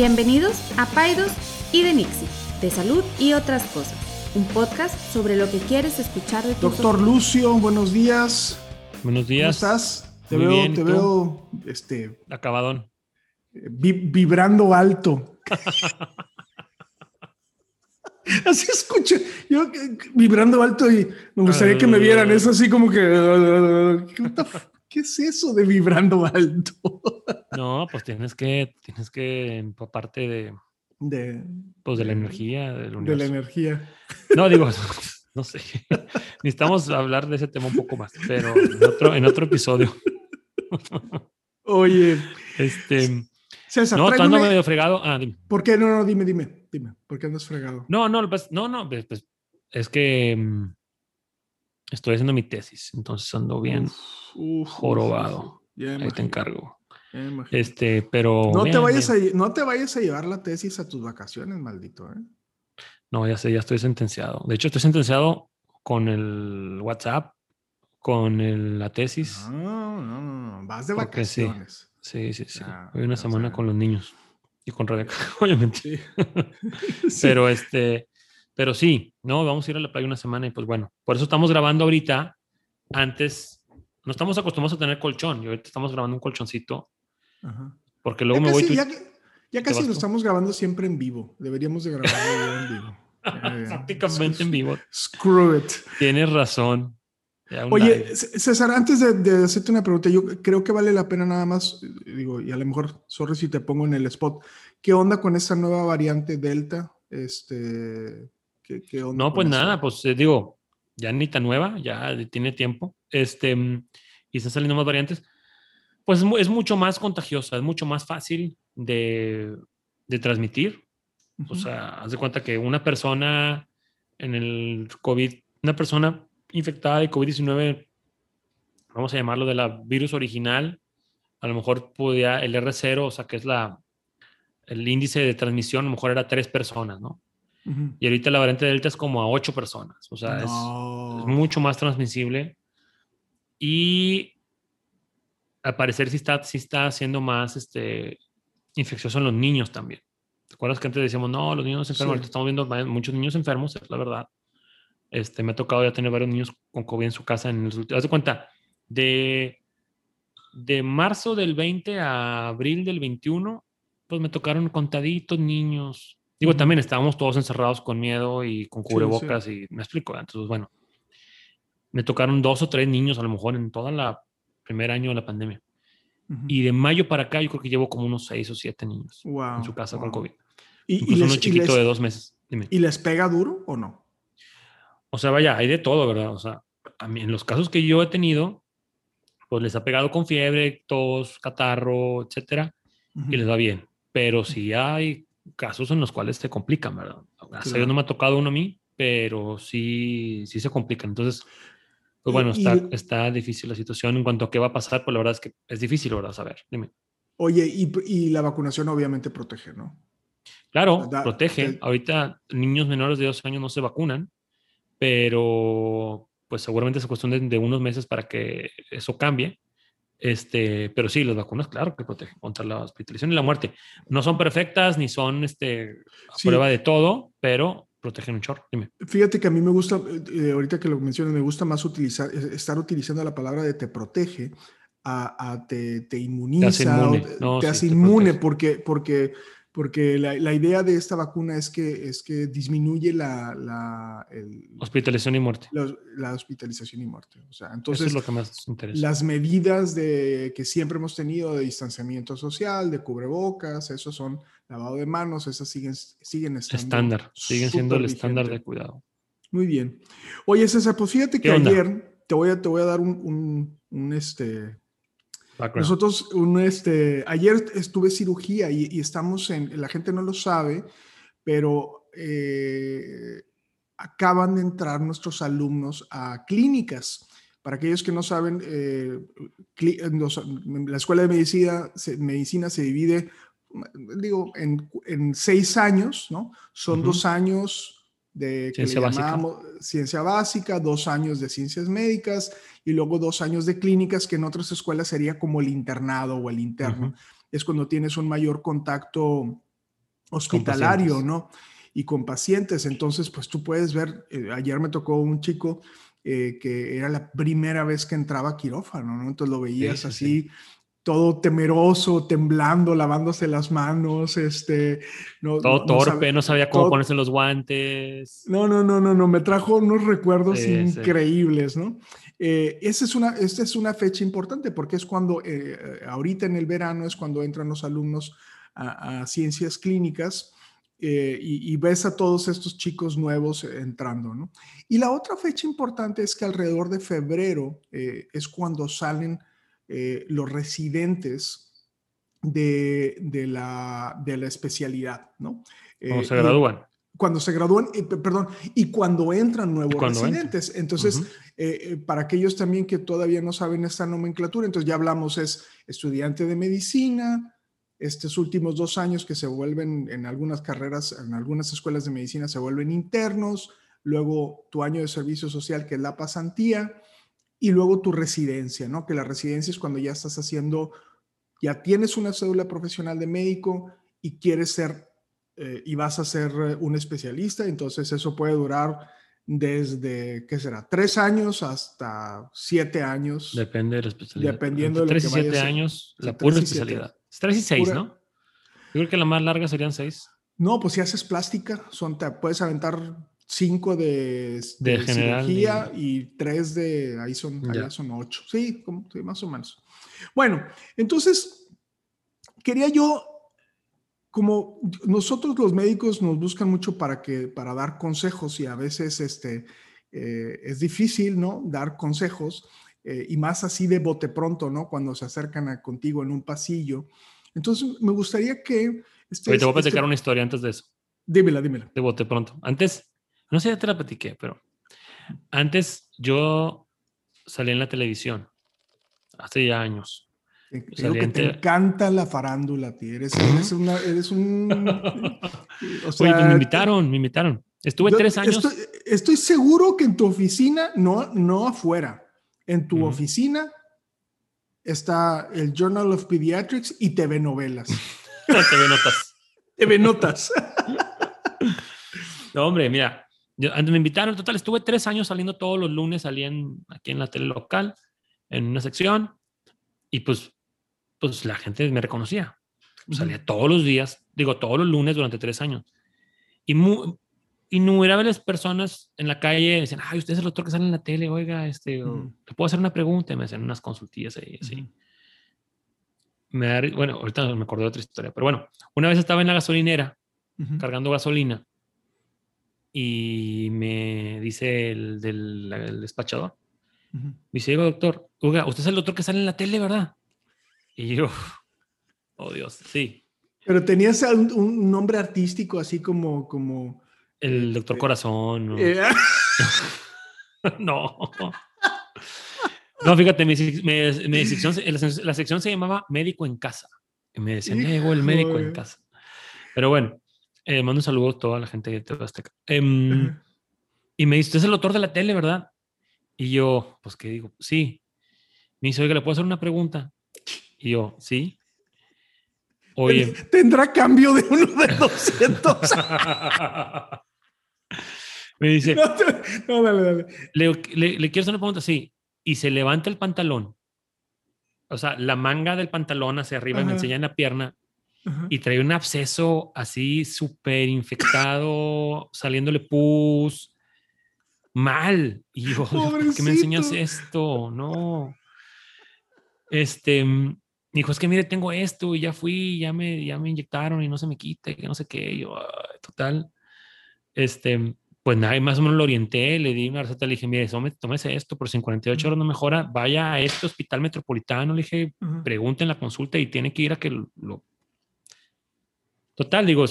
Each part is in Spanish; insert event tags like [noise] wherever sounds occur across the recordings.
Bienvenidos a Paidos y de Nixie, de salud y otras cosas. Un podcast sobre lo que quieres escuchar de tu Doctor Lucio, buenos días. Buenos días. ¿Cómo estás? Te Muy veo, bien, ¿y te tú? veo este, Acabadón. vi- vibrando alto. [laughs] Así escucho, yo eh, vibrando alto y me gustaría que me vieran. Es así como que, [laughs] ¿qué es eso de vibrando alto? [laughs] No, pues tienes que, tienes que empaparte de, De, pues, de la De- energía del de la energía. No, digo, [laughs] [laughs] no sé. Necesitamos hablar de ese tema un poco más, pero en otro, en otro episodio. Oye, Este, César, no, andas una- medio fregado. Ah, dime. ¿por qué? No, no, dime, dime, dime. ¿Por qué andas fregado? No, no, pues, no, no, pues, pues, es que mm, estoy haciendo mi tesis, entonces ando bien. Uf, uf, jorobado. uf, uf. Ya Ahí te encargo. Este, pero. No te, vayas bien. a, no te vayas a llevar la tesis a tus vacaciones, maldito. ¿eh? No, ya sé, ya estoy sentenciado. De hecho, estoy sentenciado con el WhatsApp, con el- la tesis. No, no, no, no, vas de Porque sí. vacaciones. Sí, sí, sí. Ya, Hoy una o semana con los niños y con Rebeca, [laughs] obviamente. Sí. Sí. [laughs] Pero este, pero sí, no, vamos a ir a la playa una semana y pues bueno, por eso estamos grabando ahorita. Antes, no estamos acostumbrados a tener colchón y ahorita estamos grabando un colchoncito Ajá. porque luego ya me voy. casi, tú- ya, ya casi lo estamos grabando siempre en vivo. Deberíamos de grabarlo en vivo. Ya, [laughs] ya. prácticamente en vivo. Screw it. Tienes razón. Oye, live. César, antes de, de hacerte una pregunta, yo creo que vale la pena nada más, eh, digo, y a lo mejor, sorry si te pongo en el spot, ¿qué onda con esta nueva variante Delta? Este, ¿qué, qué onda No, pues nada, pues eh, digo, ya ni tan nueva, ya tiene tiempo. Este, mm, y están saliendo más variantes. Pues es mu- es mucho más contagiosa, es mucho más fácil de, de transmitir. O Ujú. sea, haz de cuenta que una persona en el COVID, una persona infectada de COVID-19, vamos a llamarlo de la virus original, a lo mejor podía el R0, o sea, que es la, el índice de transmisión, a lo mejor era tres personas, ¿no? Ujú. Y ahorita la variante Delta es como a ocho personas, o sea, es- No. es, mucho más transmisible. Y al parecer sí está, sí está siendo más este, infeccioso en los niños también. ¿Te acuerdas que antes decíamos, no, los niños enfermos? Sí. Ahorita estamos viendo muchos niños enfermos, es la verdad. Este, me ha tocado ya tener varios niños con COVID en su casa en los últimos. Haz de cuenta, de, de marzo del 20 a abril del 21, pues me tocaron contaditos niños. Digo, también estábamos todos encerrados con miedo y con Sí, sí. cubrebocas y me explico. Entonces, bueno, me tocaron dos o tres niños a lo mejor en toda la primer año de la pandemia. Ujú. Y de mayo para acá yo creo que llevo como unos seis o siete niños Wow, en su casa con wow. COVID. ¿Y, y Incluso uno les, y chiquito les- de dos meses. Dime. ¿Y les pega duro o no? O sea, vaya, hay de todo, ¿verdad? O sea, a mí, en los casos que yo he tenido, pues les ha pegado con fiebre, tos, catarro, etcétera, Ujú. y les va bien. Pero sí hay casos en los cuales se complican, ¿verdad? Gracias a Dios Claro. no me ha tocado uno a mí, pero sí, sí se complican. Entonces, pues Y- bueno, y- está, está difícil la situación en cuanto a qué va a pasar, pues la verdad es que es difícil, ¿verdad? Saber, dime. Oye, y, y la vacunación obviamente protege, ¿no? Claro, Da- protege. te- Ahorita niños menores de dos años no se vacunan, pero pues seguramente es cuestión de, de unos meses para que eso cambie. Este, pero sí, las vacunas, claro que protegen contra la hospitalización y la muerte. No son perfectas ni son este, a Sí. prueba de todo, pero protegen un chorro. Dime. Fíjate que a mí me gusta, eh, ahorita que lo mencionas, me gusta más utilizar, estar utilizando la palabra de te protege a, a te, te inmuniza, inmune. o te- No, te sí, hace te inmune, porque, porque, porque la, la idea de esta vacuna es que, es que disminuye la, la, el- Hospitalización y muerte. la, la hospitalización y muerte. O sea, Eso entonces es lo que más interesa. las medidas de, que siempre hemos tenido de distanciamiento social, de cubrebocas, esos son lavado de manos, esas siguen, siguen estando estándar. Siguen siendo el estándar de cuidado. Muy bien. Oye, César, pues fíjate que ayer te voy a, te voy a dar un, un, un, este. Background. Nosotros, un, este, ayer estuve cirugía y, y estamos en, la gente no lo sabe, pero eh, acaban de entrar nuestros alumnos a clínicas. Para aquellos que no saben, eh, la escuela de medicina se, medicina se divide, digo, en, en seis años, ¿no? Son dos años de que Ciencia le básica. ciencia básica, dos años de ciencias médicas y luego dos años de clínicas, que en otras escuelas sería como el internado o el interno. Ujú. Es cuando tienes un mayor contacto hospitalario, ¿no? Y con pacientes. Entonces, pues tú puedes ver, eh, ayer me tocó un chico eh, que era la primera vez que entraba a quirófano, ¿no? Entonces lo veías así, todo temeroso, temblando, lavándose las manos, este... No, todo torpe, no sabía cómo ponerse los guantes. No, no, no, no, no, me trajo unos recuerdos increíbles, ¿no? Eh, esa, es una, esta es una fecha importante porque es cuando, eh, ahorita en el verano es cuando entran los alumnos a, ciencias clínicas eh, y, y, ves a todos estos chicos nuevos entrando, ¿no? Y la otra fecha importante es que alrededor de febrero es cuando salen eh, los residentes de, de, la, de, la, especialidad, ¿no? Cuando se gradúan. cuando se gradúan, perdón, y cuando entran nuevos residentes. Entonces, eh, eh, para aquellos también que todavía no saben esta nomenclatura, entonces ya hablamos es estudiante de medicina, estos últimos dos años que se vuelven en algunas carreras, en algunas escuelas de medicina se vuelven internos, luego tu año de servicio social que es la pasantía, y luego tu residencia, ¿no? Que la residencia es cuando ya estás haciendo, ya tienes una cédula profesional de médico y quieres ser eh, y vas a ser eh, un especialista, entonces eso puede durar desde, ¿qué será? Tres años hasta siete años. Depende de la especialidad. Dependiendo de lo tres y siete años, la pura especialidad. tres y seis, ¿no? Yo creo que la más larga serían seis. No, pues si haces plástica, son, te puedes aventar cinco de, de, cirugía y tres de, ahí son, son ocho, sí, como, más o menos. Bueno, entonces, quería yo, como nosotros los médicos nos buscan mucho para, que, para dar consejos y a veces este, eh, es difícil, ¿no? Dar consejos eh, y más así de bote pronto, ¿no? Cuando se acercan a contigo en un pasillo. Entonces, me gustaría que... Este, te voy a platicar una historia antes de eso. Dímela, dímela. De bote pronto. Antes, no sé, ya te la platiqué, pero antes yo salí en la televisión, hace ya años. Creo que te encanta la farándula, tío. Eres, una, eres un... [laughs] O sea, Oye, me invitaron, me invitaron. Estuve tres años. Estoy, seguro que en tu oficina, no, no afuera, en tu oficina está el Journal of Pediatrics y TV Novelas. [laughs] TV Notas. TV Notas. [laughs] no, hombre, mira, antes me invitaron, total, estuve tres años saliendo todos los lunes, salí aquí en la tele local, en una sección, y pues, pues la gente me reconocía. Salía todos los días, digo, todos los lunes durante tres años. Y muy, innumerables personas en la calle decían, ay, usted es el doctor que sale en la tele, oiga, este, ¿te puedo hacer una pregunta? Y me hacían unas consultillas ahí, así. me bueno, ahorita me acordé de otra historia, pero bueno, una vez estaba en la gasolinera cargando gasolina y me dice el del despachador, me dice, doctor, oiga, usted es el doctor que sale en la tele, ¿verdad? Y yo, [laughs] oh Dios, sí. Pero tenías un, nombre artístico así como... como el doctor este, Corazón. ¿no? Eh, [laughs] no. No, fíjate, mi, sección, la, sección se llamaba Médico en Casa. Y me decían, llegó el médico en casa. Pero bueno, eh, mando un saludo a toda la gente de TV Azteca. Em, y me dice, usted es el autor de la tele, ¿verdad? Y yo, pues, ¿qué digo? Sí. Me dice, oiga, ¿le puedo hacer una pregunta? Y yo, sí. Oye. ¿Tendrá cambio de uno de 200? [laughs] me dice, [laughs] no, dale, dale. Le, le, quiero hacer una pregunta, sí. Y se levanta el pantalón. O sea, la manga del pantalón hacia arriba y me enseña en la pierna y trae un absceso así súper infectado, saliéndole pus, mal. Y yo, ¿por qué me enseñas esto? No. Este, mm, dijo, es que mire, tengo esto y ya fui, ya me, ya me inyectaron y no se me quita, que no sé qué. yo, total. Este, pues nada, más o menos lo orienté, le di una receta, le dije, mire, tómese esto, pero si en 48 horas no mejora, vaya a este hospital metropolitano, le dije, pregunten la consulta y tiene que ir a que lo Total, digo,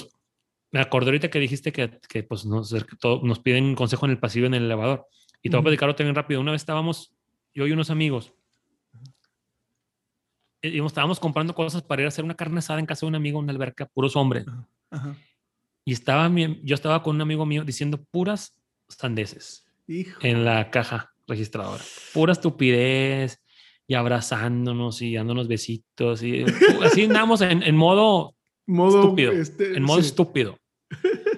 me acordé ahorita que dijiste que, que pues nos, nos piden consejo en el pasillo en el elevador. Y te voy a platicar también rápido. Una vez estábamos, yo y unos amigos, y estábamos comprando cosas para ir a hacer una carne asada en casa de un amigo, una alberca, puros hombres. Y estaba yo estaba con un amigo mío diciendo puras sandeces en la caja registradora. Pura estupidez y abrazándonos y dándonos besitos. Y así andamos en, en modo Modo, estúpido. este, en modo sí. estúpido. [laughs]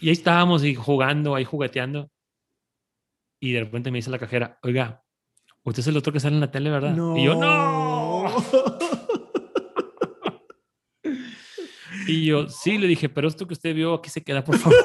Y ahí estábamos y jugando, ahí jugueteando. Y de repente me dice la cajera, oiga, usted es el otro que sale en la tele, ¿verdad? No. Y yo, no. [laughs] Y yo, sí, le dije, pero esto que usted vio aquí se queda, por favor. [laughs]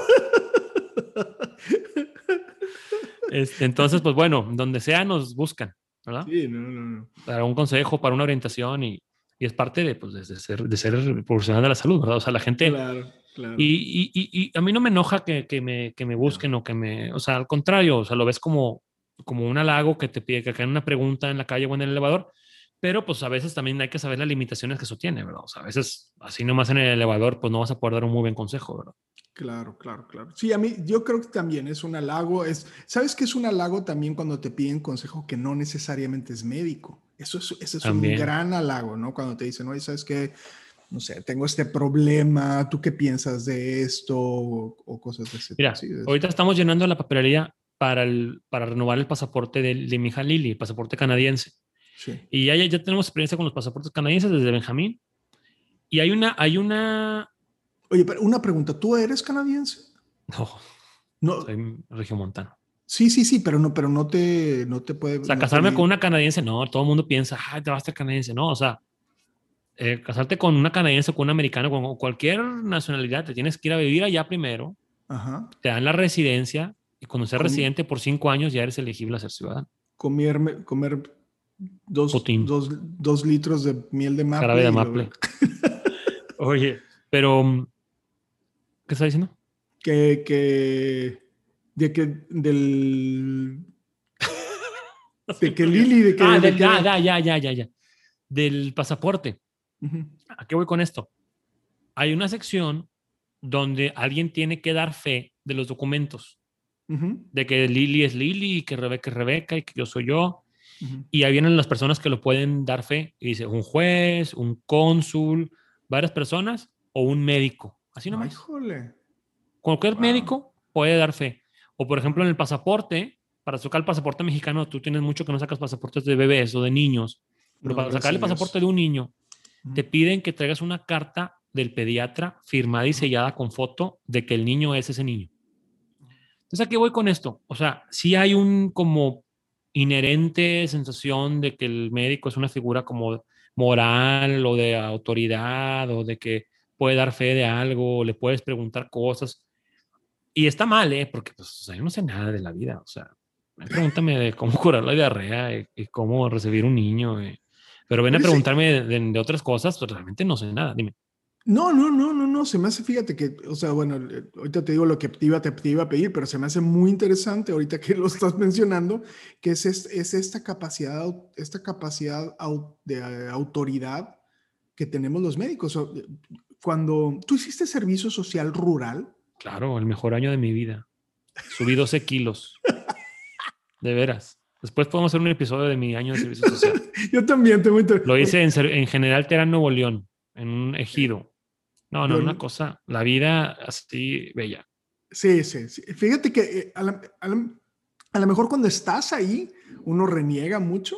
Este, entonces, pues bueno, donde sea nos buscan, ¿verdad? Sí, no, no, no. Para un consejo, para una orientación y, y es parte de, pues, de, ser, de ser profesional de la salud, ¿verdad? O sea, la gente... Claro, claro. Y, y, y, y a mí no me enoja que, que, me, que me busquen o que me... O sea, al contrario, o sea, lo ves como, como un halago que te pide que hagan una pregunta en la calle o en el elevador, pero pues a veces también hay que saber las limitaciones que eso tiene, ¿verdad? O sea, a veces así nomás en el elevador, pues no vas a poder dar un muy buen consejo, ¿verdad? Claro, claro, claro. Sí, a mí yo creo que también es un halago. Es, ¿Sabes qué es un halago también cuando te piden consejo que no necesariamente es médico? Eso es, ese es un gran halago, ¿no? Cuando te dicen, oye, ¿sabes qué? No sé, tengo este problema, ¿tú qué piensas de esto? O, o cosas de ese Mira, sí, de- ahorita estamos llenando la papelería para, el, para renovar el pasaporte de, de mi hija Lili, el pasaporte canadiense. sí. Y ya, ya tenemos experiencia con los pasaportes canadienses desde Benjamín. Y hay una, hay una, Oye, pero una pregunta, ¿tú eres canadiense? no, No, soy regiomontano. Sí, sí, sí, pero no, pero no te, no te puede. O sea, no te casarme di- con una canadiense, no, todo el mundo piensa, ay, te vas a ser canadiense, no, o sea, eh, casarte con una canadiense con un americano, con cualquier nacionalidad, te tienes que ir a vivir allá primero, Ajá. te dan la residencia y cuando seas Con- residente por cinco años ya eres elegible a ser ciudadano. Comerme, comer dos, dos, dos litros de miel de maple. Jarabe de y lo- maple. [laughs] Oye, pero, ¿qué está diciendo? que, que, de que, del, de que Lili, de que, Ah, de del- que- ya, ya, ya, ya, ya. Del pasaporte. Ujú, ¿A qué voy con esto? Hay una sección donde alguien tiene que dar fe de los documentos, ujú, de que Lili es Lili y que Rebeca es Rebeca y que yo soy yo. ujú. Y ahí vienen las personas que lo pueden dar fe. Y dice un juez, un cónsul, varias personas o un médico. Así Ay, nomás. jole. Cualquier Wow. médico puede dar fe. O por ejemplo en el pasaporte, para sacar el pasaporte mexicano, tú tienes mucho que no sacas pasaportes de bebés o de niños. Pero No, para sacar el pasaporte de un niño, te piden que traigas una carta del pediatra firmada y sellada con foto de que el niño es ese niño. Entonces, ¿a qué voy con esto? O sea, sí hay un como inherente sensación de que el médico es una figura como moral o de autoridad o de que puede dar fe de algo, o le puedes preguntar cosas. Y está mal, ¿eh? Porque pues, o sea, yo no sé nada de la vida. O sea, pregúntame de cómo [laughs] curar la diarrea y, y cómo recibir un niño. eh. Pero ven a sí. preguntarme de, de- de otras cosas, pues realmente no sé nada. Dime. No, no, no, no, no, se me hace, fíjate que, o sea, bueno, eh, ahorita te digo lo que te iba, te, iba a pedir, pero se me hace muy interesante ahorita que lo [laughs] estás mencionando, que es, es, es esta capacidad, esta capacidad de eh, autoridad que tenemos los médicos. Eh, Cuando tú hiciste servicio social rural, Claro, el mejor año de mi vida. Subí 12 kilos. De veras. Después podemos hacer un episodio de mi año de servicio social. [laughs] yo también tengo inter- Lo hice en, en General Terán, Nuevo León, en un ejido. No, no, una cosa, la vida así bella. Sí, sí, sí. Fíjate que eh, a lo mejor cuando estás ahí, uno reniega mucho,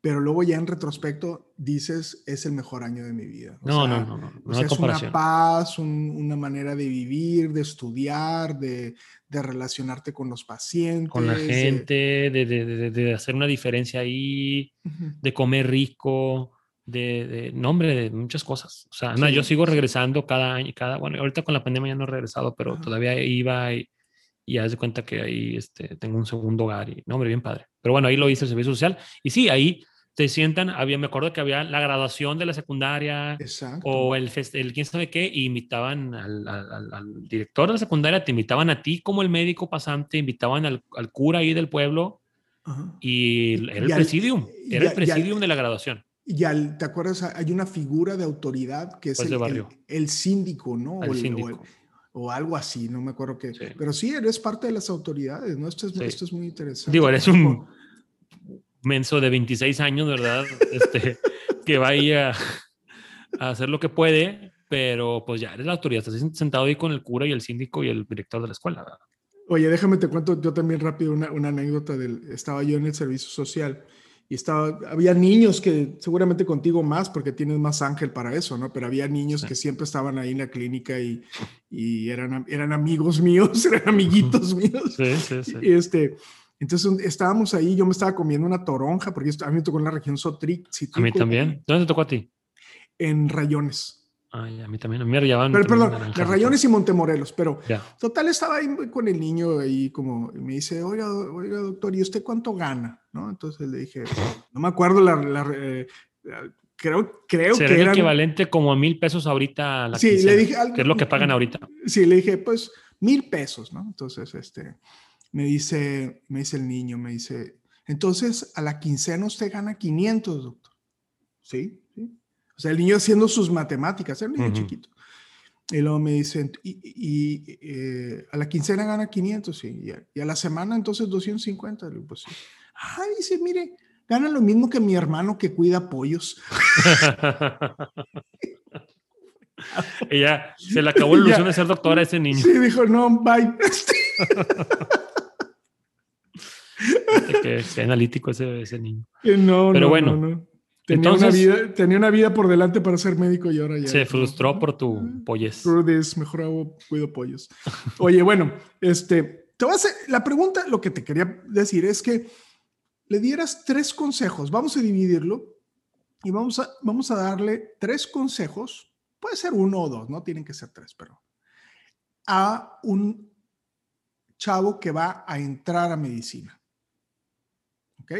pero luego ya en retrospecto dices, es el mejor año de mi vida. O No, sea, no, no, no, no O sea, es una paz, un- una manera de vivir, de estudiar, de, de relacionarte con los pacientes. Con la gente, de, de- de- hacer una diferencia ahí, de comer rico, de, de no, hombre, de muchas cosas. O sea, no, yo sigo regresando cada año, cada, bueno, ahorita con la pandemia ya no he regresado, pero todavía iba y, y haz de cuenta que ahí este, tengo un segundo hogar y, no, hombre, bien padre. Pero bueno, ahí lo hice el servicio social y sí, ahí te sientan, había, me acuerdo que había la graduación de la secundaria Exacto. o el, el quién sabe qué, y invitaban al, al- al- director de la secundaria, te invitaban a ti como el médico pasante, invitaban al, al cura ahí del pueblo Ajá. y era el Y presidium, era el y al- presidium de la graduación. Y al- ¿te acuerdas? Hay una figura de autoridad que es Pues el, el- el síndico, ¿no? El- síndico. O algo así, no me acuerdo qué. Sí. Pero sí, eres parte de las autoridades, ¿no? Esto es, Sí. esto es muy interesante. Digo, eres un menso de 26 años, ¿verdad? Este, que va ahí a, a hacer lo que puede, pero pues ya eres la autoridad, estás sentado ahí con el cura y el síndico y el director de la escuela. ¿verdad? Oye, déjame te cuento yo también rápido una, una anécdota del, estaba yo en el servicio social y estaba, había niños que seguramente contigo más porque tienes más ángel para eso, ¿no? Pero había niños que siempre estaban ahí en la clínica y, y eran, eran amigos míos, [laughs] eran amiguitos míos. Sí, sí, sí. Y este, entonces estábamos ahí, yo me estaba comiendo una toronja porque a mí me tocó en la región Sotric. A mí también. ¿Dónde te tocó a ti? En Rayones. Ay, a mí también, a mí me rayaban. Pero, perdón, las Rayones y Montemorelos, pero total estaba ahí con el niño ahí como, me dice, oiga, oiga, doctor, ¿y usted cuánto gana? ¿No? Entonces le dije, no me acuerdo la, la eh, creo, creo que era equivalente como a mil pesos ahorita la Sí, le dije, ¿qué es lo que pagan ahorita? Sí, le dije, pues mil pesos, ¿no? Entonces, este, me dice, me dice el niño, me dice, entonces a la quincena usted gana 500, doctor. ¿Sí? O sea, el niño haciendo sus matemáticas, era un niño chiquito. Y luego me dicen, y, eh, a la quincena gana 500, sí, y a, la semana entonces 250. Le pues sí. Ah, dice, mire, gana lo mismo que mi hermano que cuida pollos. [laughs] Ella se le acabó la ilusión de ser doctora a ese niño. Sí, dijo, no, bye. [laughs] qué, analítico ese, ese niño. [laughs] No, Pero bueno, no, Tenía, una vida, tenía una vida por delante para ser médico y ahora ya. Se frustró por tu ah, polles. mejor hago, cuido pollos. [laughs] Oye, bueno, este, te voy a hacer, la pregunta, lo que te quería decir es que le dieras tres consejos. Vamos a dividirlo y vamos a, vamos a darle tres consejos. Puede ser uno o dos, no tienen que ser tres, pero a un chavo que va a entrar a medicina. ¿Ok?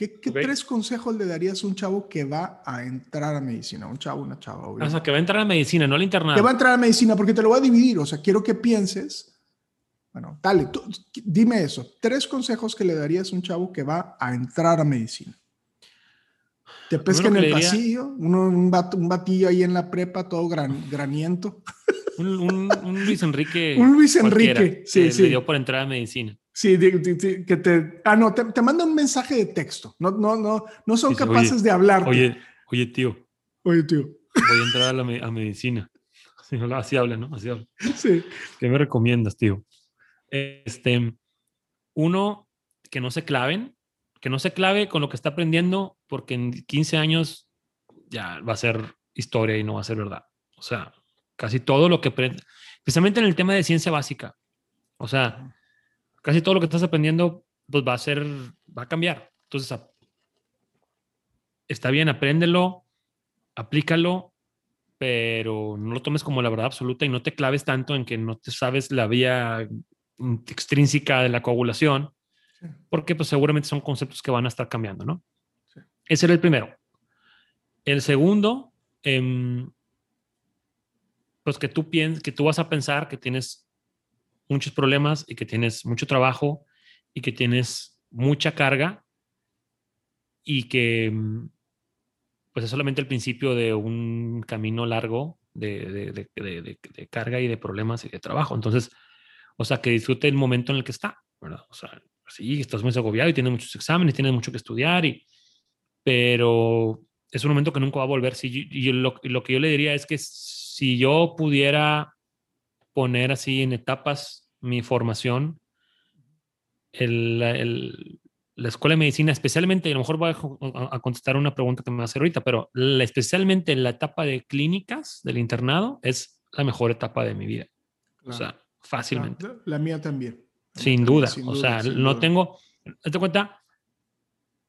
¿Qué, tres consejos le darías a un chavo que va a entrar a medicina? Un chavo, una chava, obviamente. O sea, que va a entrar a medicina, no al internado. Que va a entrar a medicina, porque te lo voy a dividir. O sea, quiero que pienses. Bueno, dale, dime eso. Tres consejos que le darías a un chavo que va a entrar a medicina. Te pesca en el pasillo, uno, un, batillo ahí en la prepa, todo gran, graniento. Un, Luis Enrique. un Luis Enrique, [laughs] sí, sí. Le dio por entrar a medicina. Sí, que te, ah, no, te, manda un mensaje de texto. No, no, no, no son capaces de hablar. Oye, oye, tío. Oye, tío. Voy a entrar a, la, a medicina. [laughs] Así, habla, ¿no? Así habla. [laughs] Sí. ¿Qué me recomiendas, tío? Este, uno, que no se claven, que no se clave con lo que está aprendiendo, porque en 15 años ya va a ser historia y no va a ser verdad. O sea, casi todo lo que aprende, especialmente en el tema de ciencia básica. O sea, casi todo lo que estás aprendiendo pues va a ser, va a cambiar. Entonces, está bien, apréndelo, aplícalo, pero no lo tomes como la verdad absoluta y no te claves tanto en que no te sabes la vía extrínseca de la coagulación, porque pues seguramente son conceptos que van a estar cambiando, ¿no? Ese era el primero. El segundo, em, pues que tú piensas, que tú vas a pensar que tienes muchos problemas y que tienes mucho trabajo y que tienes mucha carga y que mm, pues es solamente el principio de un camino largo de, carga y de problemas y de trabajo. Entonces, o sea, que disfrute el momento en el que está, ¿verdad? O sea, sí, estás muy agobiado y tienes muchos exámenes, tienes mucho que estudiar, y, pero es un momento que nunca va a volver. Si, y lo, lo que yo le diría es que si yo pudiera poner así en etapas mi formación, el, la escuela de medicina, especialmente, a lo mejor voy a, contestar una pregunta que me va a hacer ahorita, pero especialmente la etapa de clínicas del internado es la mejor etapa de mi vida. o sea, fácilmente. La, mía también. Sin duda. o sea, no tengo, ¿te cuenta?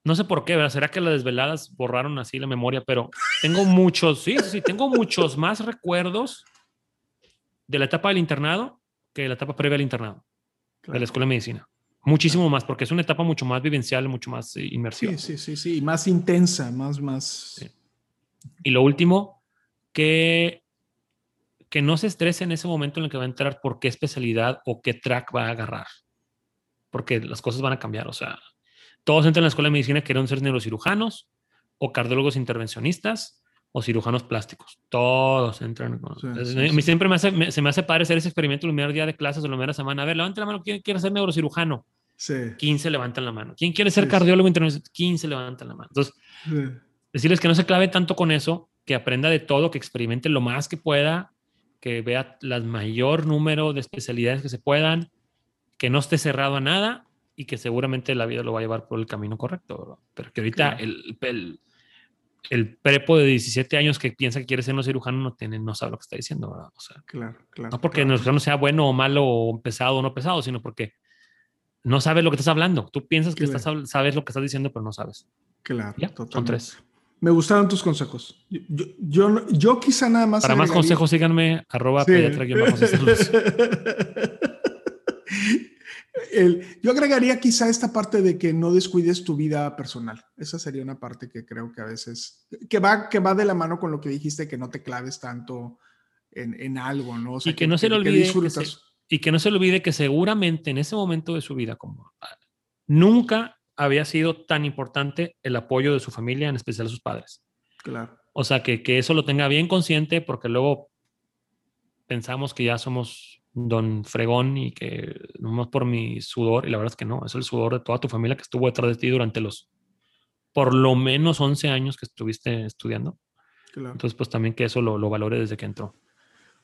No sé por qué, ¿verdad? ¿Será que las desveladas borraron así la memoria? Pero tengo muchos, sí, sí, tengo muchos más recuerdos de la etapa del internado que la etapa previa al internado de la escuela de medicina. Muchísimo más, porque es una etapa mucho más vivencial, mucho más eh, inmersiva. Sí, sí, sí, sí, más intensa, más, más. Y lo último, que, que no se estrese en ese momento en el que va a entrar por qué especialidad o qué track va a agarrar, porque las cosas van a cambiar. O sea, todos entran en la escuela de medicina quieren ser neurocirujanos o cardiólogos intervencionistas o cirujanos plásticos. Todos entran. Siempre me hace, se me hace padre hacer ese experimento el primer día de clases o la primera semana. A ver, levanta la mano. ¿Quién quiere ser neurocirujano? Sí. 15 levantan la mano. ¿Quién quiere ser cardiólogo intervencionista? 15 levantan la mano. Entonces, decirles que no se clave tanto con eso, que aprenda de todo, que experimente lo más que pueda, que vea el mayor número de especialidades que se puedan, que no esté cerrado a nada y que seguramente la vida lo va a llevar por el camino correcto, ¿verdad? Pero que ahorita Claro. el, el, el prepo de 17 años que piensa que quiere ser un cirujano no, tiene, no sabe lo que está diciendo, ¿verdad? O sea, Claro, claro. no porque claro. el cirujano sea bueno o malo o pesado o no pesado, sino porque no sabes lo que estás hablando. Tú piensas que Claro. estás, sabes lo que estás diciendo, pero no sabes. Claro, Ya, son tres. Me gustaron tus consejos. Yo, yo, yo, quizá nada más. Para más consejos, síganme, arroba Sí. [laughs] [laughs] [laughs] El- yo agregaría quizá esta parte de que no descuides tu vida personal. Esa sería una parte que creo que a veces, que va, que va de la mano con lo que dijiste, que no te claves tanto en, en algo, ¿no? O sea, Y que no se le olvide que se- Y que no se le olvide que seguramente en ese momento de su vida, como ah, nunca había sido tan importante el apoyo de su familia, en especial sus padres. Claro, O sea, que, que eso lo tenga bien consciente porque luego pensamos que ya somos don fregón y que nomás por mi sudor, y la verdad es que no, es el sudor de toda tu familia que estuvo detrás de ti durante los por lo menos 11 años que estuviste estudiando. claro. Entonces, pues también que eso lo, lo valore desde que entró.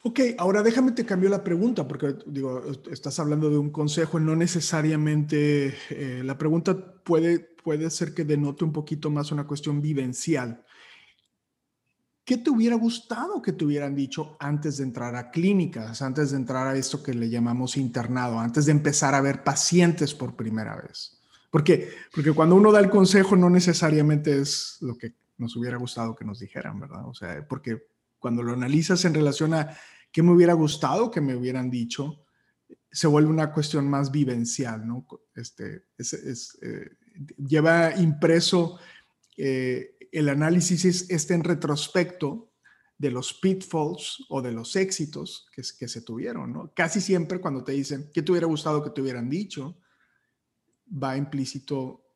Ok, ahora déjame te cambio la pregunta, porque digo, estás hablando de un consejo, no necesariamente eh, la pregunta puede, puede ser que denote un poquito más una cuestión vivencial. ¿Qué te hubiera gustado que te hubieran dicho antes de entrar a clínicas, antes de entrar a esto que le llamamos internado, antes de empezar a ver pacientes por primera vez? Porque, porque cuando uno da el consejo no necesariamente es lo que nos hubiera gustado que nos dijeran, ¿verdad? O sea, porque cuando lo analizas en relación a qué me hubiera gustado que me hubieran dicho, se vuelve una cuestión más vivencial, ¿no? Este, es, es, eh, lleva impreso eh, el análisis es, este en retrospecto de los pitfalls o de los éxitos que, que, se tuvieron, ¿no? Casi siempre cuando te dicen, ¿qué te hubiera gustado que te hubieran dicho? Va implícito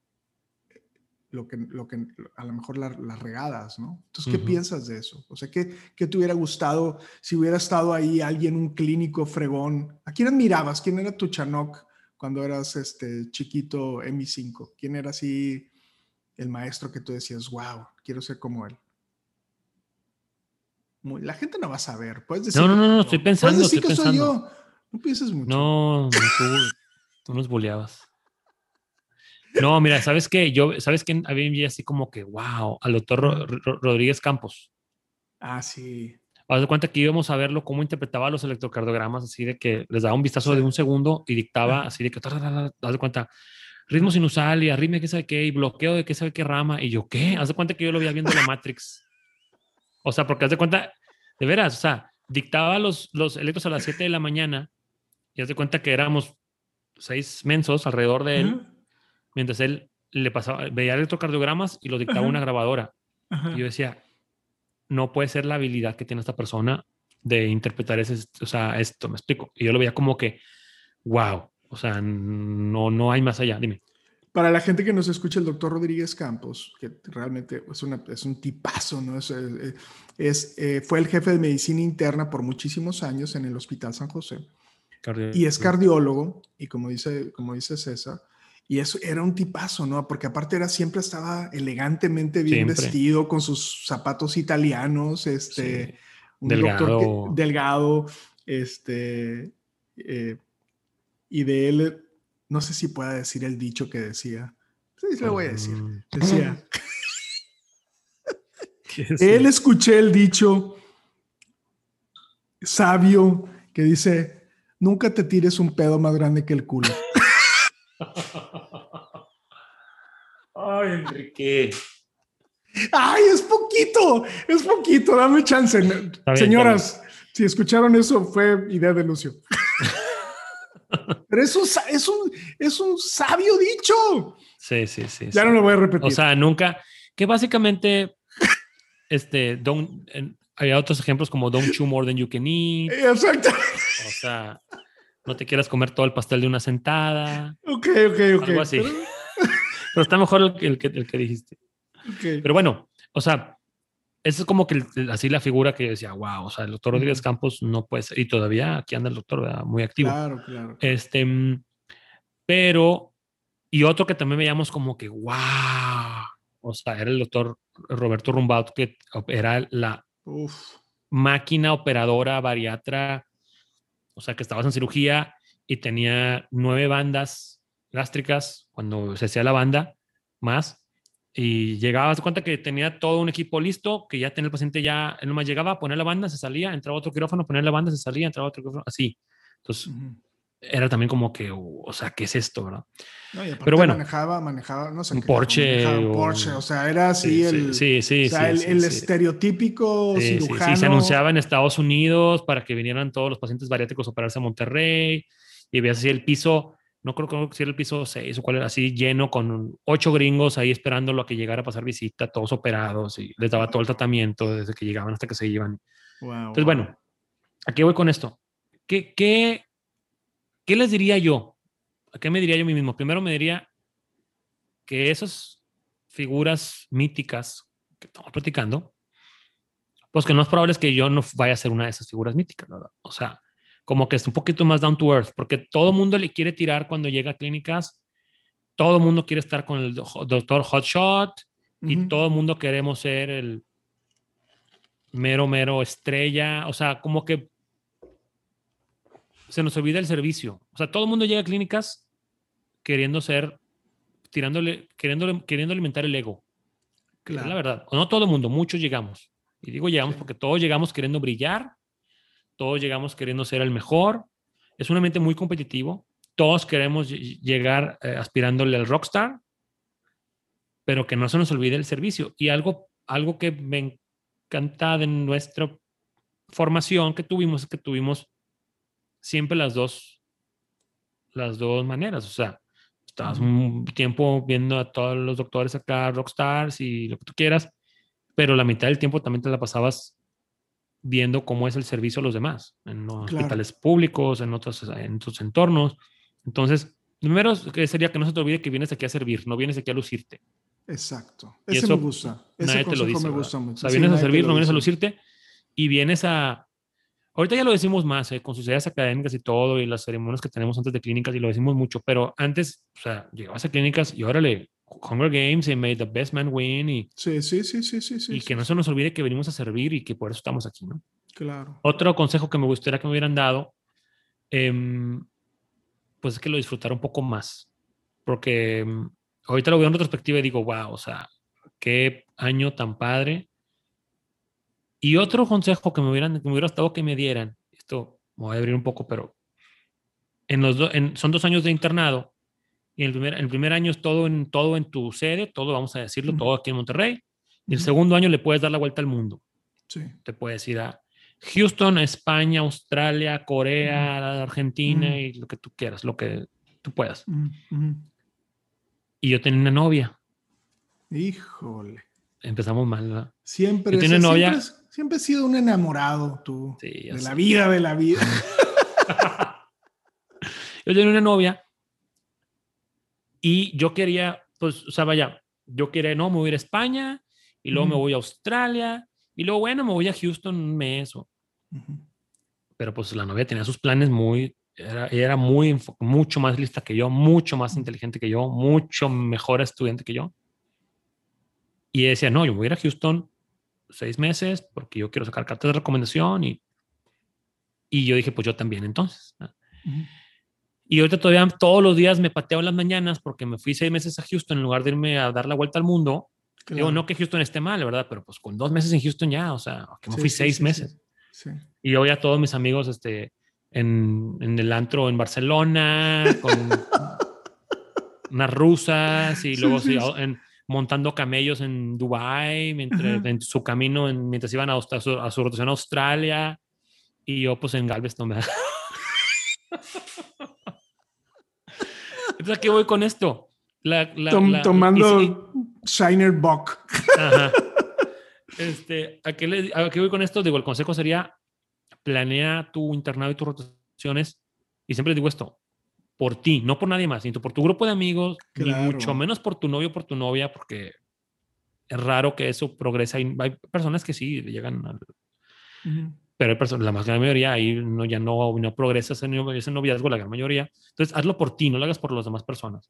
lo que, lo que a lo mejor las la regadas, ¿no? Entonces, ¿qué uh -huh. piensas de eso? O sea, ¿qué, ¿qué, te hubiera gustado si hubiera estado ahí alguien, un clínico fregón? ¿A quién admirabas? ¿Quién era tu Chanoc cuando eras este chiquito MI5? ¿Quién era así el maestro que tú decías, wow, quiero ser como él? Muy, la gente no va a saber. Puedes decir, no, no, no, no, estoy pensando. Puedes decir estoy que pensando. soy yo. No pienses mucho. No, tú, tú nos boleabas. No, mira, ¿sabes qué? Yo, ¿sabes qué? Había así como que, wow, al doctor Ro Ro Rodríguez Campos. Ah, sí. Haz de cuenta que íbamos a verlo cómo interpretaba los electrocardiogramas, así de que les daba un vistazo sí. de un segundo y dictaba así de que, haz de cuenta, ritmo sinusal y arritmia, qué sabe qué, y bloqueo de qué sabe qué rama. Y yo, ¿qué? Haz de cuenta que yo lo veía viendo la Matrix. O sea, porque haz de cuenta, de veras, o sea, dictaba los, los electros a las 7 de la mañana y haz de cuenta que éramos seis mensos alrededor de él. Uh -huh mientras él le pasaba, veía electrocardiogramas y lo dictaba Ajá. una grabadora. Ajá. Y yo decía, no puede ser la habilidad que tiene esta persona de interpretar ese, o sea, esto, me explico. Y yo lo veía como que, wow, o sea, no, no hay más allá, dime. Para la gente que nos escucha, el doctor Rodríguez Campos, que realmente es, una, es un tipazo, ¿no? Es, es eh, fue el jefe de medicina interna por muchísimos años en el Hospital San José. Cardio y es cardiólogo, y como dice, como dice César, y eso era un tipazo, ¿no? Porque aparte era siempre estaba elegantemente bien siempre. vestido, con sus zapatos italianos, este, sí. un delgado. doctor que, delgado, este, eh, y de él, no sé si pueda decir el dicho que decía. Sí, le voy a decir. Mm. Decía. [laughs] de él escuché el dicho sabio que dice: Nunca te tires un pedo más grande que el culo. [laughs] Ay, Enrique. Ay, es poquito, es poquito, dame chance. Bien, Señoras, si escucharon eso, fue idea de Lucio. Pero es un, es un, es un sabio dicho. Sí, sí, sí. Ya sí. no lo voy a repetir. O sea, nunca, que básicamente, este, don't, había otros ejemplos como don't chew more than you can eat. Exacto. O sea, no te quieras comer todo el pastel de una sentada. Ok, ok, ok. Algo así. Pero, Pero está mejor el, el, que, el que dijiste. Okay. Pero bueno, o sea, esa es como que así la figura que yo decía, wow, o sea, el doctor Rodríguez Campos no puede ser, y todavía aquí anda el doctor, ¿verdad? muy activo. Claro, claro. Este, pero, y otro que también veíamos como que, wow, o sea, era el doctor Roberto Rumbaut, que era la Uf. máquina operadora bariatra, o sea, que estabas en cirugía y tenía nueve bandas gástricas cuando se hacía la banda, más. Y llegaba, se cuenta que tenía todo un equipo listo, que ya tenía el paciente ya, él nomás llegaba, ponía la banda, se salía, entraba otro quirófano, ponía la banda, se salía, entraba otro quirófano, así. Entonces, era también como que, o sea, ¿qué es esto, verdad? No, y Pero bueno, manejaba, manejaba, no sé, un Porsche, un Porsche, o sea, era así el, sí, sí, o sea, el, el estereotípico cirujano. Sí, se anunciaba en Estados Unidos para que vinieran todos los pacientes bariátricos a operarse a Monterrey y veías así el piso no creo, que si era el piso 6 o cuál era, así lleno con ocho gringos ahí esperándolo a que llegara a pasar visita, todos operados y les daba todo el tratamiento desde que llegaban hasta que se iban. Entonces, bueno, ¿a qué voy con esto? ¿Qué, qué, qué les diría yo? ¿A qué me diría yo mismo? Primero me diría que esas figuras míticas que estamos platicando, pues que no es probable es que yo no vaya a ser una de esas figuras míticas, ¿verdad? O sea, como que es un poquito más down to earth, porque todo mundo le quiere tirar cuando llega a clínicas, todo mundo quiere estar con el doctor Hotshot y todo mundo queremos ser el mero, mero estrella, o sea, como que se nos olvida el servicio. O sea, todo el mundo llega a clínicas queriendo ser, tirándole, queriendo, queriendo alimentar el ego. Claro. la verdad. no todo el mundo, muchos llegamos. Y digo llegamos porque todos llegamos queriendo brillar todos llegamos queriendo ser el mejor, es un ambiente muy competitivo, todos queremos llegar eh, aspirándole al rockstar, pero que no se nos olvide el servicio. Y algo, algo que me encanta de nuestra formación que tuvimos es que tuvimos siempre las dos, las dos maneras, o sea, estabas un tiempo viendo a todos los doctores acá, rockstars y lo que tú quieras, pero la mitad del tiempo también te la pasabas viendo cómo es el servicio a los demás, en hospitales públicos, en otros, en otros entornos. Entonces, primero sería que no se te olvide que vienes aquí a servir, no vienes aquí a lucirte. Exacto. Ese me gusta. Ese nadie te lo dice. Me gusta mucho. O sea, vienes a servir, no vienes a lucirte y vienes a... Ahorita ya lo decimos más, eh, con sus ideas académicas y todo, y las ceremonias que tenemos antes de clínicas, y lo decimos mucho, pero antes, o sea, llegabas a clínicas y órale, Hunger Games y Made the Best Man Win y, sí, sí, sí, sí, sí, y que no se nos olvide que venimos a servir y que por eso estamos aquí, ¿no? Claro. Otro consejo que me gustaría que me hubieran dado, em, pues es que lo disfrutara un poco más, porque em, ahorita lo veo en retrospectiva y digo, wow, o sea, qué año tan padre. Y otro consejo que me hubieran, que me hubiera estado que me dieran, esto me voy a abrir un poco, pero en los en, son dos años de internado y el primer, el primer año es todo en, todo en tu sede, todo, vamos a decirlo, todo aquí en Monterrey. Y el segundo año le puedes dar la vuelta al mundo. Sí. Te puedes ir a Houston, España, Australia, Corea, Argentina y lo que tú quieras, lo que tú puedas. Y yo tenía una novia. Híjole. Empezamos mal, ¿verdad? Siempre, yo novia. Siempre, siempre, has sido un enamorado tú. de la vida, de la vida. [laughs] yo tenía una novia y yo quería, pues, o sea, vaya, yo quería, no, me voy a ir a España y luego me voy a Australia y luego, bueno, me voy a Houston un mes. Pero pues la novia tenía sus planes muy, era, era muy, mucho más lista que yo, mucho más inteligente que yo, mucho mejor estudiante que yo. Y decía, no, yo voy a ir a Houston seis meses porque yo quiero sacar cartas de recomendación y, y yo dije, pues yo también entonces. Y ahorita todavía todos los días me pateo en las mañanas porque me fui seis meses a Houston en lugar de irme a dar la vuelta al mundo. Digo, no que Houston esté mal, ¿verdad? Pero pues con dos meses en Houston ya, o sea, que me fui seis meses. Y yo a todos mis amigos este, en, en el antro en Barcelona, con [laughs] unas rusas y luego en, montando camellos en Dubai mientras, en su camino, mientras iban a, a, su, a su rotación a Australia. Y yo pues en Galveston, ¿verdad? [laughs] Entonces, ¿a qué voy con esto? tomando Shiner Bock. [laughs] Este, ¿a, qué le, ¿a, qué voy con esto? Digo, el consejo sería planea tu internado y tus rotaciones. Y siempre digo esto, por ti, no por nadie más, ni por tu grupo de amigos, ni mucho menos por tu novio o por tu novia, porque es raro que eso progrese. Hay, personas que sí llegan al, pero la más gran mayoría ahí no, ya no, no progresa ese, noviazgo, la gran mayoría. Entonces, hazlo por ti, no lo hagas por las demás personas.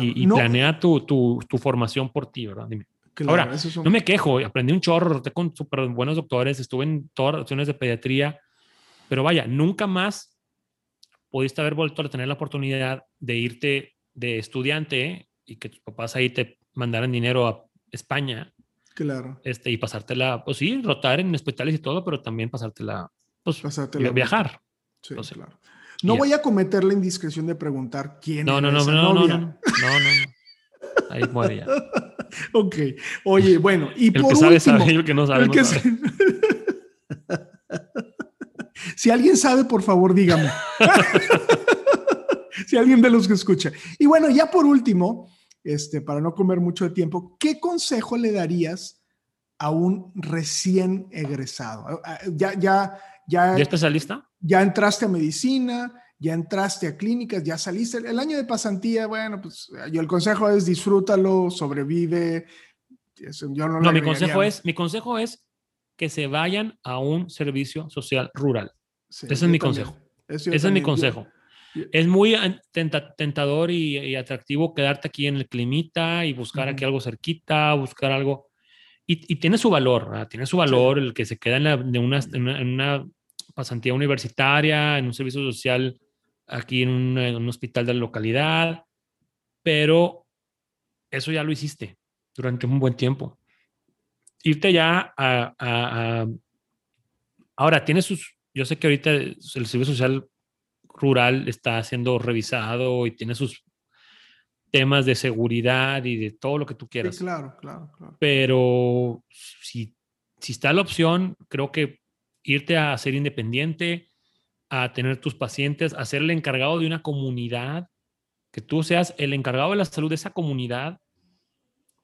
Y, planea tu, tu, tu, formación por ti, ¿verdad? Dime. Ahora, no me quejo, aprendí un chorro, roté con súper buenos doctores, estuve en todas las opciones de pediatría, pero vaya, nunca más pudiste haber vuelto a tener la oportunidad de irte de estudiante y que tus papás ahí te mandaran dinero a España. Claro. Este, y pasártela, pues sí, rotar en hospitales y todo, pero también pasártela, pues Pasártela viajar. Sí, Entonces, claro. No voy a cometer la indiscreción de preguntar quién No, no, era no, esa no, no, no, no, no, no, no. Ahí muere ya. [laughs] Ok. Oye, bueno, y El por que sabe, último, sabe, el que no sabe, el no que sabe. sa- [laughs] si alguien sabe, por favor, dígame. [laughs] si alguien de los que escucha. Y bueno, ya por último, este, para no comer mucho de tiempo, ¿qué consejo le darías a un recién egresado? Ah, Ya, ya, ya, ¿Ya especialista? ya entraste a medicina, ya entraste a clínicas, ya saliste. El año de pasantía, bueno, pues yo el consejo es disfrútalo, sobrevive. Yo no, No, mi consejo es, mi consejo es que se vayan a un servicio social rural. Sí, ese es mi también. consejo. Eso Ese es mi también. Consejo. yo- Es muy tenta- tentador y, y atractivo quedarte aquí en el climita y buscar aquí Ujú. algo cerquita, buscar algo. Y, y tiene su valor, ¿verdad? tiene su valor el que se queda en, la- de una, en una, en una pasantía universitaria, en un servicio social aquí en un, en un hospital de la localidad, pero eso ya lo hiciste durante un buen tiempo. Irte ya a, a- a- Ahora, tiene sus... Yo sé que ahorita el servicio social rural está siendo revisado y tiene sus temas de seguridad y de todo lo que tú Sí, quieras. claro, claro, claro. Pero si, si está la opción, creo que irte a ser independiente, a tener tus pacientes, a ser el encargado de una comunidad, que tú seas el encargado de la salud de esa comunidad,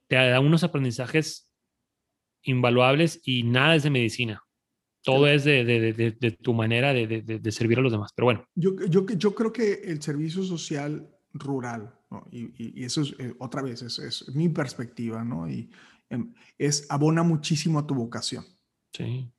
te da unos aprendizajes invaluables y nada es de medicina. Todo es de, de- de- de- de tu manera de, servir a los demás. Pero bueno, Yo, yo, yo creo que el servicio social rural, ¿no? y, y- y eso es, eh, otra vez, es, es mi perspectiva, ¿no? Y em, es, abona muchísimo a tu vocación. sí.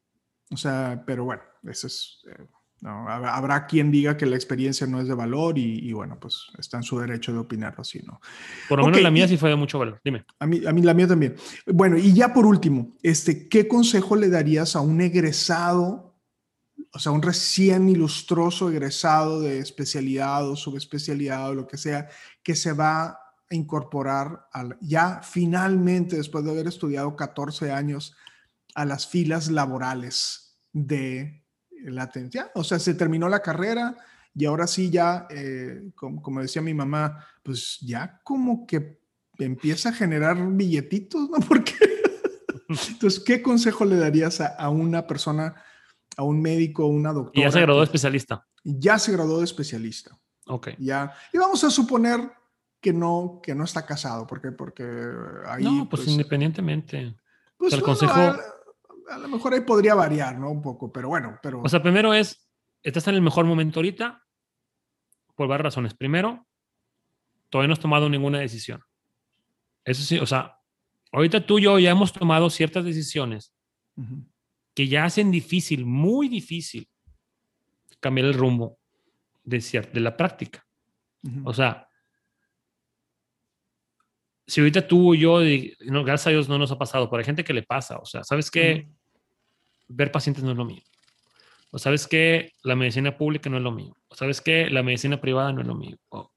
O sea, pero bueno, eso es, eh, no, hab- habrá quien diga que la experiencia no es de valor y, y bueno, pues está en su derecho de opinarlo así, ¿no? Por lo menos la mía sí fue de mucho valor. Dime. A mí, a mí la mía también. Bueno, y ya por último, este, ¿qué consejo le darías a un egresado, o sea, un recién ilustroso egresado de especialidad o subespecialidad o lo que sea, que se va a incorporar al- ya finalmente, después de haber estudiado 14 años, a las filas laborales de la atención? O sea, se terminó la carrera y ahora sí ya, eh, como, como decía mi mamá, pues ya como que empieza a generar billetitos, ¿no? [laughs] Porque entonces, ¿qué consejo le darías a, a una persona, a un médico, a una doctora? Y ya se graduó de especialista. Ya se graduó de especialista. Ok. Ya. Y vamos a suponer que no, que no está casado, porque, porque ahí. no, pues, independientemente. pues, el bueno, consejo- a, a lo mejor ahí podría variar, ¿no? Un poco, pero bueno, pero. O sea, primero es, estás en el mejor momento ahorita por varias razones. Primero, todavía no has tomado ninguna decisión. Eso sí, o sea, ahorita tú y yo ya hemos tomado ciertas decisiones que ya hacen difícil, muy difícil, cambiar el rumbo de, de la práctica. O sea, si ahorita tú y yo, no, gracias a Dios no nos ha pasado, pero hay gente que le pasa. O sea, ¿sabes qué? Ver pacientes no es lo mío. O sabes que la medicina pública no es lo mío. O sabes que la medicina privada no es lo mío. O-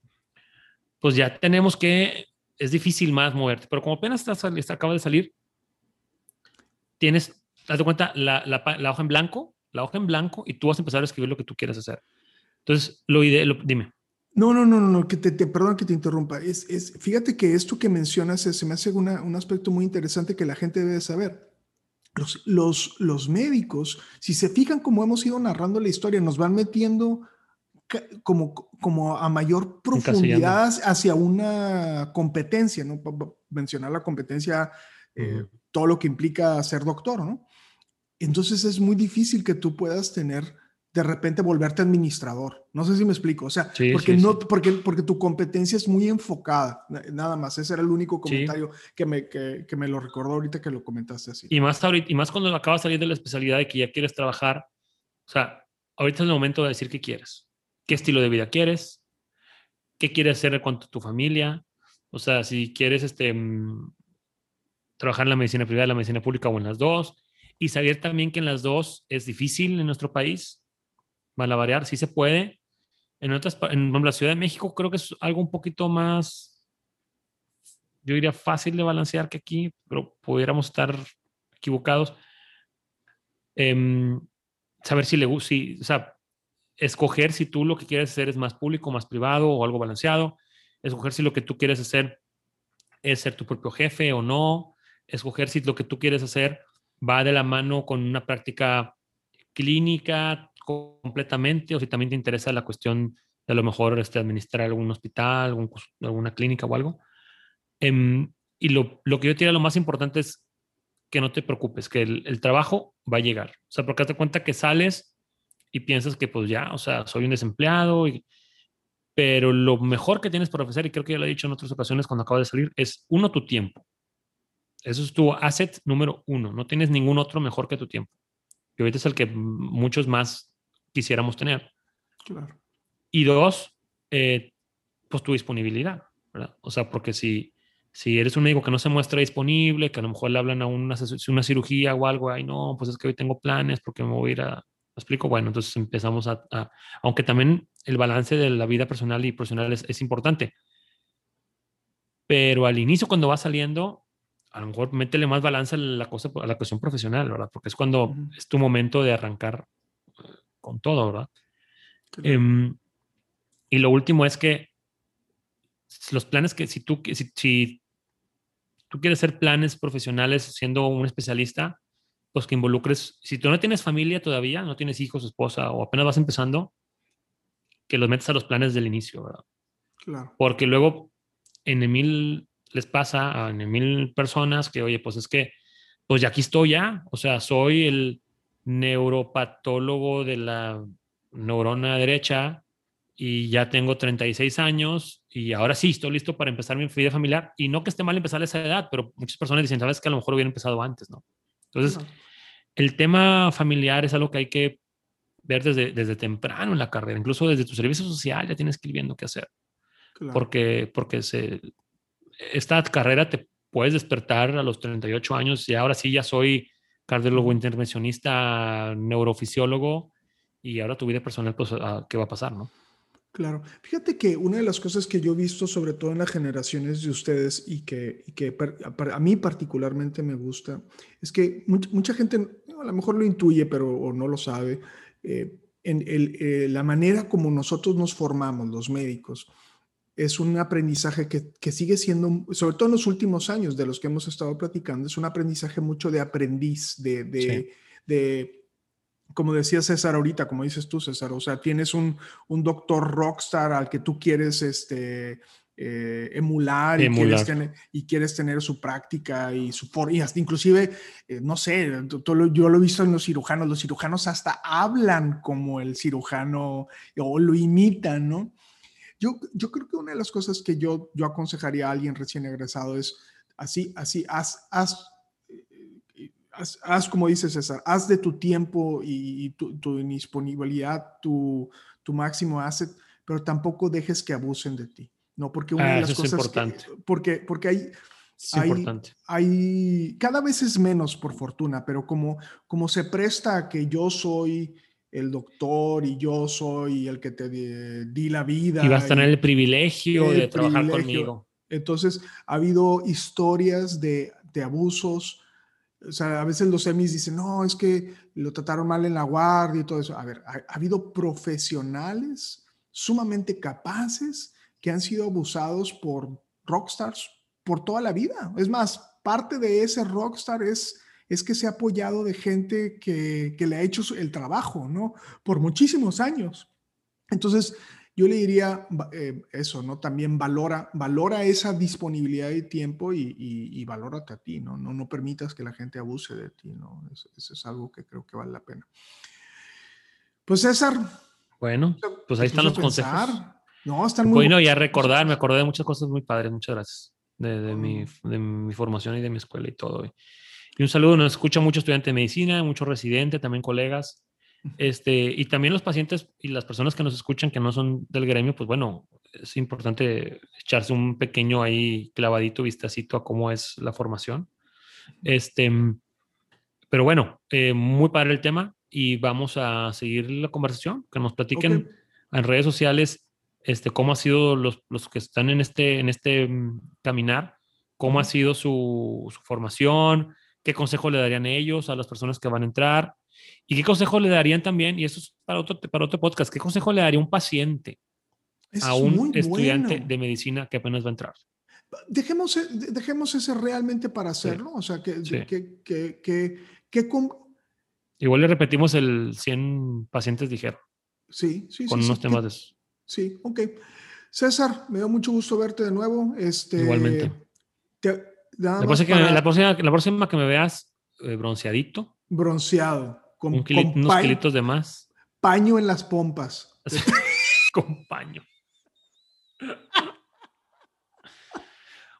pues ya tenemos que, es difícil más moverte, pero como apenas estás, acaba de salir, tienes, haz de cuenta, la, la la hoja en blanco, la hoja en blanco y tú vas a empezar a escribir lo que tú quieras hacer. Entonces, lo ideal, dime. No, no, no, no, que te, te- perdón que te interrumpa. Es, es, fíjate que esto que mencionas es- se me hace una- un aspecto muy interesante que la gente debe saber. Los, los, los médicos, si se fijan como hemos ido narrando la historia, nos van metiendo como, como a mayor profundidad hacia una competencia, ¿no? Mencionar la competencia, eh, todo lo que implica ser doctor, ¿no? Entonces es muy difícil que tú puedas tener de repente volverte administrador. No sé si me explico. O sea, Sí, porque, sí, no, sí. Porque, porque tu competencia es muy enfocada. na- Nada más. Ese era el único comentario que, me, que, que me lo recordó ahorita que lo comentaste así. Y más, ahorita, y más cuando acabas de salir de la especialidad y que ya quieres trabajar. O sea, ahorita es el momento de decir qué quieres. ¿Qué estilo de vida quieres? ¿Qué quieres hacer cuanto a tu familia? O sea, si quieres este, mm, trabajar en la medicina privada, la medicina pública o en las dos. Y saber también que en las dos es difícil en nuestro país. Variar, sí se puede, En otras, en la Ciudad de México creo que es algo un poquito más, yo diría fácil de balancear que aquí, pero pudiéramos estar equivocados. Em, saber si le gusta, si, o sea, escoger si tú lo que quieres hacer es más público, más privado o algo balanceado, escoger si lo que tú quieres hacer es ser tu propio jefe o no, escoger si lo que tú quieres hacer va de la mano con una práctica clínica completamente o si también te interesa la cuestión de a lo mejor este, administrar algún hospital, alguna clínica o algo. Em, y lo, lo, que yo diría lo más importante es que no te preocupes, que el, trabajo va a llegar. O sea, porque te cuenta que sales y piensas que pues ya, o sea, soy un desempleado, pero lo mejor que tienes por ofrecer, y creo que ya lo he dicho en otras ocasiones cuando acabo de salir, es uno, tu tiempo. Eso es tu asset número uno. No tienes ningún otro mejor que tu tiempo. Y ahorita es el que muchos más quisiéramos tener. Claro. Y dos, eh, pues tu disponibilidad, ¿verdad? O sea, porque si, si eres un médico que no se muestra disponible, que a lo mejor le hablan a una, una cirugía o algo, ay, no, pues es que hoy tengo planes porque me voy a ir a, explico? Bueno, entonces empezamos a, aunque también el balance de la vida personal y profesional es, es, importante, pero al inicio cuando va saliendo, a lo mejor métele más balance a la, cosa, a la cuestión profesional, ¿verdad? Porque es cuando es tu momento de arrancar con todo, ¿verdad? Em, y lo último es que los planes que si tú, si, si tú quieres hacer planes profesionales siendo un especialista, pues que involucres, si tú no tienes familia todavía, no tienes hijos, esposa o apenas vas empezando, que los metas a los planes del inicio, ¿verdad? Claro. Porque luego en mil les pasa a mil personas que, oye, pues es que, pues ya aquí estoy ya, o sea, soy el neuropatólogo de la neurona derecha y ya tengo 36 años y ahora sí estoy listo para empezar mi vida familiar y no que esté mal empezar a esa edad, pero muchas personas dicen, sabes que a lo mejor hubiera empezado antes, ¿no? Entonces, el tema familiar es algo que hay que ver desde, desde temprano en la carrera, incluso desde tu servicio social ya tienes que ir viendo qué hacer. Porque, porque se, esta carrera te puedes despertar a los 38 años y ahora sí ya soy cardiólogo intervencionista, neurofisiólogo y ahora tu vida personal, pues, ah, ¿qué va a pasar, no? Claro. Fíjate que una de las cosas que yo he visto, sobre todo en las generaciones de ustedes y que, que a mí particularmente me gusta, es que mucha, gente a lo mejor lo intuye, pero o no lo sabe, eh, en el, eh, la manera como nosotros nos formamos, los médicos, es un aprendizaje que, que, sigue siendo, sobre todo en los últimos años de los que hemos estado platicando, es un aprendizaje mucho de aprendiz, de, de, de como decía César ahorita, como dices tú, César, o sea, tienes un, un doctor rockstar al que tú quieres este, eh, emular, Y, quieres tener, y quieres tener su práctica y su y hasta inclusive, eh, no sé, yo lo he visto en los cirujanos, los cirujanos hasta hablan como el cirujano o lo imitan, ¿no? Yo, yo creo que una de las cosas que yo, yo aconsejaría a alguien recién egresado es así, así, haz, haz haz, como dice César, haz de tu tiempo y, tu, disponibilidad tu, tu, máximo asset, pero tampoco dejes que abusen de ti, ¿no? Porque una de ah, las cosas... Es importante. porque, porque hay... hay, hay, cada vez es menos por fortuna, pero como, como se presta a que yo soy el doctor y yo soy el que te di, la vida. Y vas a tener el privilegio de trabajar conmigo. Entonces, ha habido historias de, de abusos o sea, a veces los semis dicen, no, es que lo trataron mal en la guardia y todo eso. A ver, ha, habido profesionales sumamente capaces que han sido abusados por rockstars por toda la vida. Es más, parte de ese rockstar es, es que se ha apoyado de gente que, que le ha hecho el trabajo, ¿no? Por muchísimos años. Entonces, yo le diría eh, eso, ¿no? También valora, valora esa disponibilidad de tiempo y, y, valórate a ti, ¿no? ¿no? No permitas que la gente abuse de ti, ¿no? Eso, es algo que creo que vale la pena. Pues César. Bueno, pues ahí están los consejos. No, están muy Bueno, y a recordar, me acordé de muchas cosas muy padres, muchas gracias. De, de, mi, de mi formación y de mi escuela y todo. Y un saludo, nos escucha mucho estudiante de medicina, mucho residente, también colegas. Este, y también los pacientes y las personas que nos escuchan que no son del gremio, pues bueno, es importante echarse un pequeño ahí clavadito, vistacito a cómo es la formación. Este, pero bueno, eh, muy padre el tema y vamos a seguir la conversación, que nos platiquen en redes sociales este, cómo ha sido los, los que están en este, en este caminar, cómo ha sido su, su, formación, qué consejo le darían ellos a las personas que van a entrar y qué consejo le darían también, y eso es para otro, para otro podcast, qué consejo le daría un paciente a un estudiante de medicina que apenas va a entrar. Dejemos, e, dejemos ese realmente para hacerlo, o sea, que, que, que, que, Igual le repetimos el 100 pacientes dijeron. Sí, sí, Con unos temas de eso. Sí, ok. César, me dio mucho gusto verte de nuevo. Este, Igualmente. La, próxima, la, próxima, que me veas eh, bronceadito. Bronceado. Con, unos kilitos de más. Paño en las pompas. [laughs] con paño.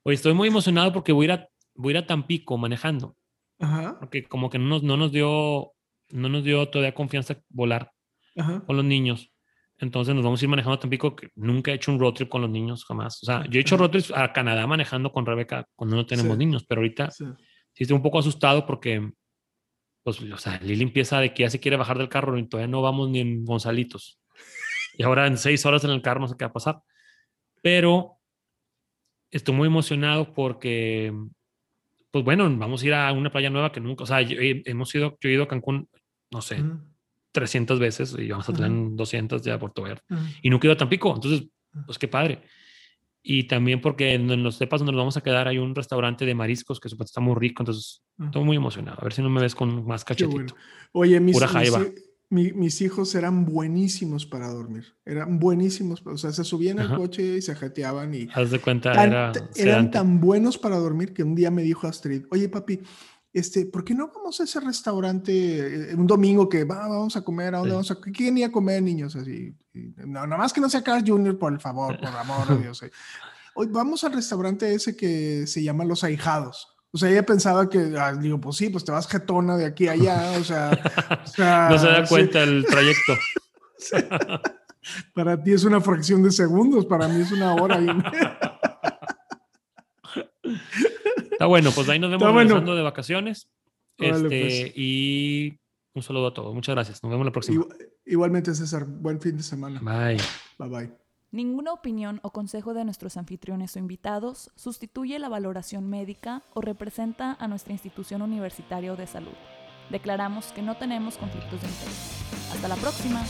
Oye, estoy muy emocionado porque voy a ir a, voy a, ir a Tampico manejando. Ajá. Porque como que no nos, no nos dio no nos dio todavía confianza volar con los niños. Entonces nos vamos a ir manejando a Tampico, que nunca he hecho un road trip con los niños jamás. O sea, yo he hecho road trips a Canadá manejando con Rebeca cuando no tenemos niños, pero ahorita sí. estoy un poco asustado porque, pues, o sea, Lili empieza de que ya se quiere bajar del carro y todavía no vamos ni en Gonzalitos. Y ahora en seis horas en el carro no sé qué va a pasar. Pero estoy muy emocionado porque, pues bueno, vamos a ir a una playa nueva que nunca, o sea, hemos ido, yo he ido a Cancún no sé, 300 veces y vamos a tener 200 ya por todo Y nunca ido a Tampico, entonces, pues qué padre. Y también porque en los cepas donde nos vamos a quedar hay un restaurante de mariscos que está muy rico, entonces estoy muy emocionado. A ver si no me ves con más cachetito. Oye, mis, mis, hijos eran buenísimos para dormir. Eran buenísimos. O sea, se subían al coche y se jeteaban y... Haz de cuenta, era eran tan buenos para dormir que un día me dijo Astrid, oye papi, este, ¿por qué no vamos a ese restaurante eh, un domingo que vamos a comer? ¿A dónde vamos a ¿Quién iba a comer, niños? Así, no, nada más que no sea Carl Jr., por el favor, por amor de Dios. Eh. Hoy vamos al restaurante ese que se llama Los Ahijados. O sea, ella pensaba que, ah, digo, pues sí, pues te vas jetona de aquí a allá, o sea. [laughs] no se da cuenta el trayecto. [laughs] para ti es una fracción de segundos, para mí es una hora. Y... [laughs] Está bueno, pues ahí nos vemos bueno. de vacaciones. Este, pues. Y un saludo a todos. Muchas gracias. Nos vemos la próxima. Igualmente, César. Buen fin de semana. Bye. Bye bye. Ninguna opinión o consejo de nuestros anfitriones o invitados sustituye la valoración médica o representa a nuestra institución universitaria de salud. Declaramos que no tenemos conflictos de interés. Hasta la próxima.